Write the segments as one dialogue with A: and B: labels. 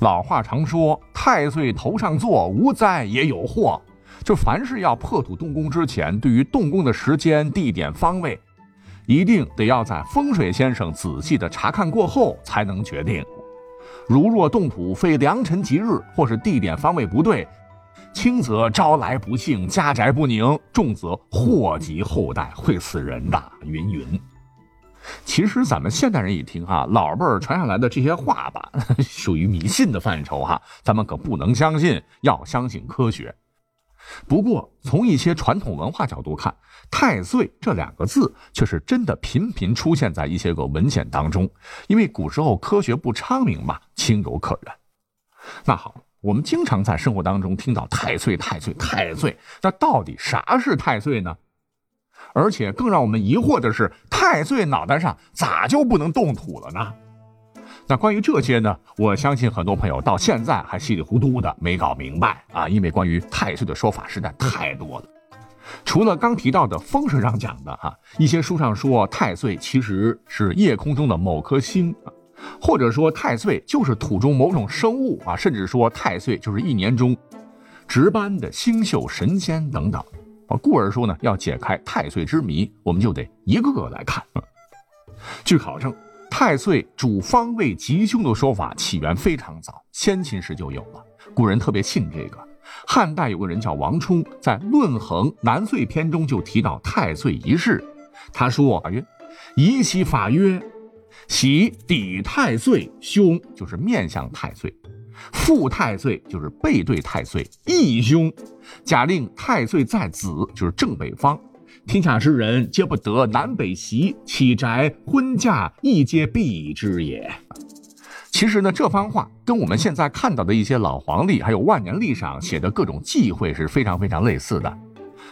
A: 老话常说“太岁头上坐，无灾也有祸”。就凡是要破土动工之前，对于动工的时间、地点、方位，一定得要在风水先生仔细的查看过后才能决定。如若动土非良辰吉日，或是地点方位不对，轻则招来不幸，家宅不宁；重则祸及后代，会死人的。云云。其实咱们现代人一听哈，老辈儿传下来的这些话吧，属于迷信的范畴哈，咱们可不能相信，要相信科学。不过从一些传统文化角度看，太岁这两个字却是真的频频出现在一些个文献当中，因为古时候科学不昌明嘛，情有可原。那好，我们经常在生活当中听到太岁、太岁、太岁，那到底啥是太岁呢？而且更让我们疑惑的是，太岁脑袋上咋就不能动土了呢？那关于这些呢，我相信很多朋友到现在还稀里糊涂的没搞明白啊，因为关于太岁的说法实在太多了。除了刚提到的风水上讲的哈，一些书上说太岁其实是夜空中的某颗星，或者说太岁就是土中某种生物啊，甚至说太岁就是一年中值班的星宿神仙等等。故而说呢，要解开太岁之谜，我们就得一个个来看。据考证，太岁主方位吉凶的说法起源非常早，先秦时就有了，古人特别信这个。汉代有个人叫王充，在《论衡南岁篇》中就提到太岁一事，他说：“曰，以其法曰，喜抵太岁，凶就是面向太岁。”父太岁就是背对太岁，义凶。假令太岁在子，就是正北方，天下之人皆不得南北席，起宅婚嫁亦皆避之也。其实呢，这番话跟我们现在看到的一些老黄历还有万年历上写的各种忌讳是非常非常类似的。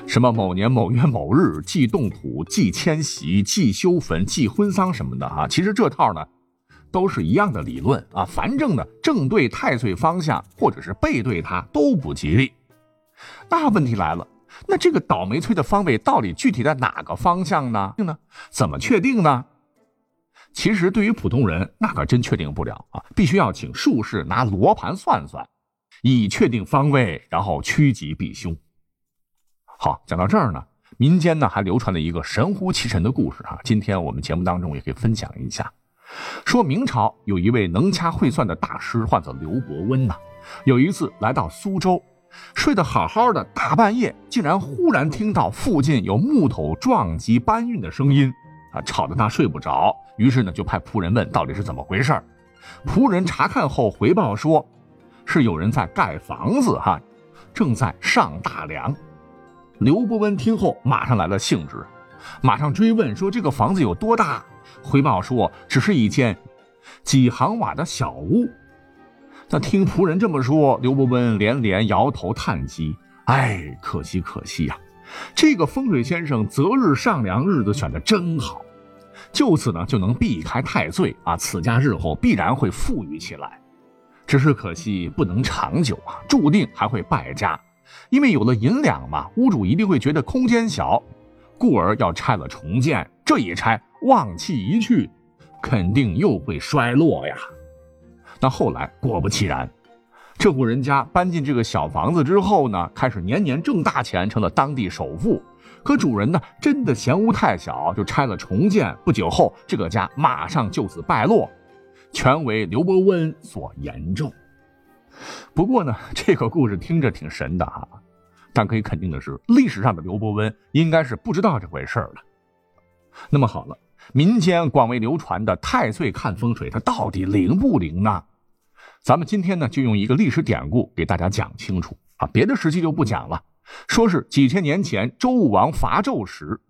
A: 什么某年某月某日忌动土、忌迁徙、忌修坟、忌婚丧什么的哈，其实这套呢。都是一样的理论啊，反正呢，正对太岁方向或者是背对它都不吉利。那问题来了，那这个倒霉催的方位到底具体在哪个方向呢？呢？怎么确定呢？其实对于普通人，那可真确定不了啊，必须要请术士拿罗盘算算，以确定方位，然后趋吉避凶。好，讲到这儿呢，民间呢还流传了一个神乎其神的故事啊，今天我们节目当中也可以分享一下。说明朝有一位能掐会算的大师，唤作刘伯温呐。有一次来到苏州，睡得好好的，大半夜竟然忽然听到附近有木头撞击搬运的声音，啊，吵得他睡不着。于是呢，就派仆人问到底是怎么回事仆人查看后回报说，是有人在盖房子，哈，正在上大梁。刘伯温听后马上来了兴致，马上追问说这个房子有多大？回报说，只是一间几行瓦的小屋。那听仆人这么说，刘伯温连连摇头叹息：“哎，可惜可惜呀！这个风水先生择日上梁，日子选的真好，就此呢就能避开太岁啊，此家日后必然会富裕起来。只是可惜不能长久啊，注定还会败家，因为有了银两嘛，屋主一定会觉得空间小，故而要拆了重建。这一拆。”旺气一去，肯定又会衰落呀。那后来果不其然，这户人家搬进这个小房子之后呢，开始年年挣大钱，成了当地首富。可主人呢，真的嫌屋太小，就拆了重建。不久后，这个家马上就此败落，全为刘伯温所严重。不过呢，这个故事听着挺神的哈，但可以肯定的是，历史上的刘伯温应该是不知道这回事儿了。那么好了。民间广为流传的太岁看风水，它到底灵不灵呢？咱们今天呢，就用一个历史典故给大家讲清楚啊，别的时期就不讲了。说是几千年前周武王伐纣时，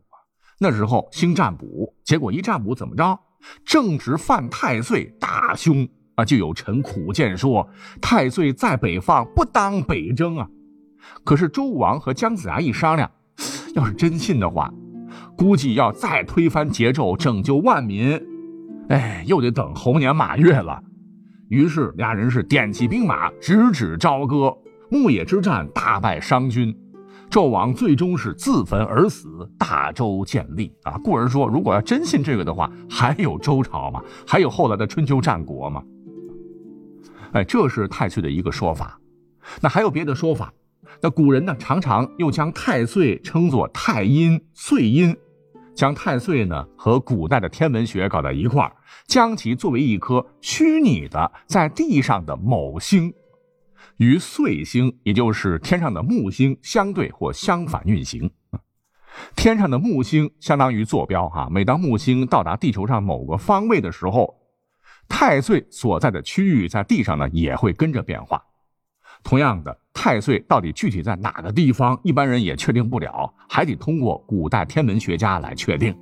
A: 那时候兴占卜，结果一占卜怎么着？正值犯太岁，大凶啊！就有臣苦谏说，太岁在北方，不当北征啊。可是周武王和姜子牙一商量，要是真信的话。估计要再推翻桀纣，拯救万民，哎，又得等猴年马月了。于是俩人是点起兵马，直指朝歌。牧野之战大败商军，纣王最终是自焚而死，大周建立啊。故而说，如果要真信这个的话，还有周朝吗？还有后来的春秋战国吗？哎，这是太岁的一个说法。那还有别的说法？那古人呢，常常又将太岁称作太阴、岁阴，将太岁呢和古代的天文学搞到一块儿，将其作为一颗虚拟的在地上的某星，与岁星，也就是天上的木星相对或相反运行。天上的木星相当于坐标，哈，每当木星到达地球上某个方位的时候，太岁所在的区域在地上呢也会跟着变化。同样的，太岁到底具体在哪个地方，一般人也确定不了，还得通过古代天文学家来确定。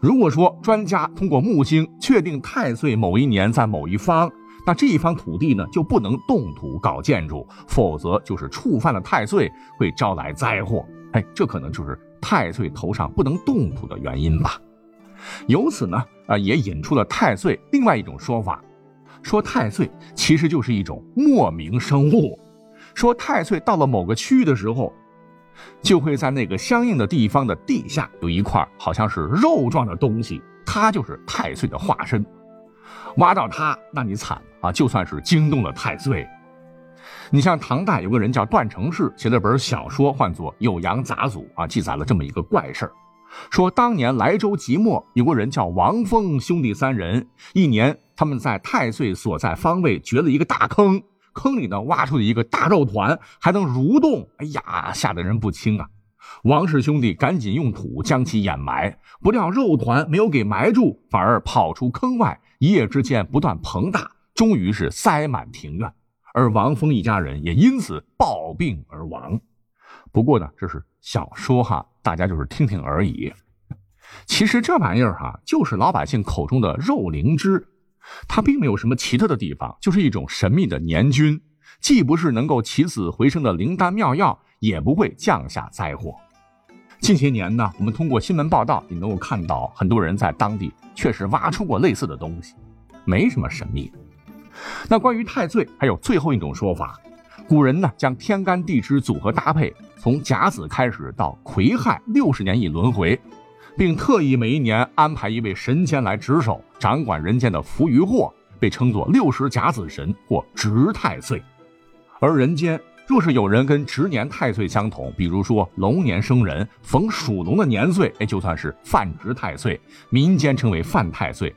A: 如果说专家通过木星确定太岁某一年在某一方，那这一方土地呢就不能动土搞建筑，否则就是触犯了太岁，会招来灾祸。哎，这可能就是太岁头上不能动土的原因吧。由此呢，啊，也引出了太岁另外一种说法，说太岁其实就是一种莫名生物。说太岁到了某个区域的时候，就会在那个相应的地方的地下有一块好像是肉状的东西，它就是太岁的化身。挖到它，那你惨啊！就算是惊动了太岁。你像唐代有个人叫段成式，写了本小说，唤作《酉阳杂俎》啊，记载了这么一个怪事儿，说当年莱州即墨有个人叫王峰，兄弟三人，一年他们在太岁所在方位掘了一个大坑，坑里呢挖出了一个大肉团，还能蠕动，哎呀，吓得人不轻啊！王氏兄弟赶紧用土将其掩埋，不料肉团没有给埋住，反而跑出坑外，一夜之间不断膨大，终于是塞满庭院。而王峰一家人也因此暴病而亡。不过呢，这是小说哈，大家就是听听而已。其实这玩意儿哈，就是老百姓口中的肉灵芝，它并没有什么奇特的地方，就是一种神秘的年菌，既不是能够起死回生的灵丹妙药，也不会降下灾祸。近些年呢，我们通过新闻报道，也能够看到很多人在当地确实挖出过类似的东西，没什么神秘。那关于太岁，还有最后一种说法，古人呢将天干地支组合搭配，从甲子开始到癸亥六十年一轮回，并特意每一年安排一位神仙来值守，掌管人间的福与祸，被称作六十甲子神或值太岁。而人间若是有人跟值年太岁相同，比如说龙年生人，逢属龙的年岁，哎，就算是犯值太岁，民间称为犯太岁。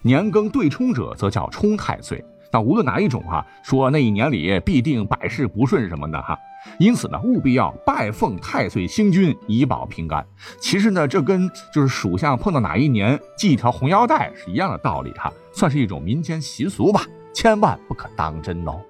A: 年庚对冲者，则叫冲太岁。那无论哪一种哈，说那一年里必定百事不顺什么的哈，因此呢，务必要拜奉太岁星君以保平安。其实呢，这跟就是属相碰到哪一年系一条红腰带是一样的道理哈，算是一种民间习俗吧，千万不可当真哦。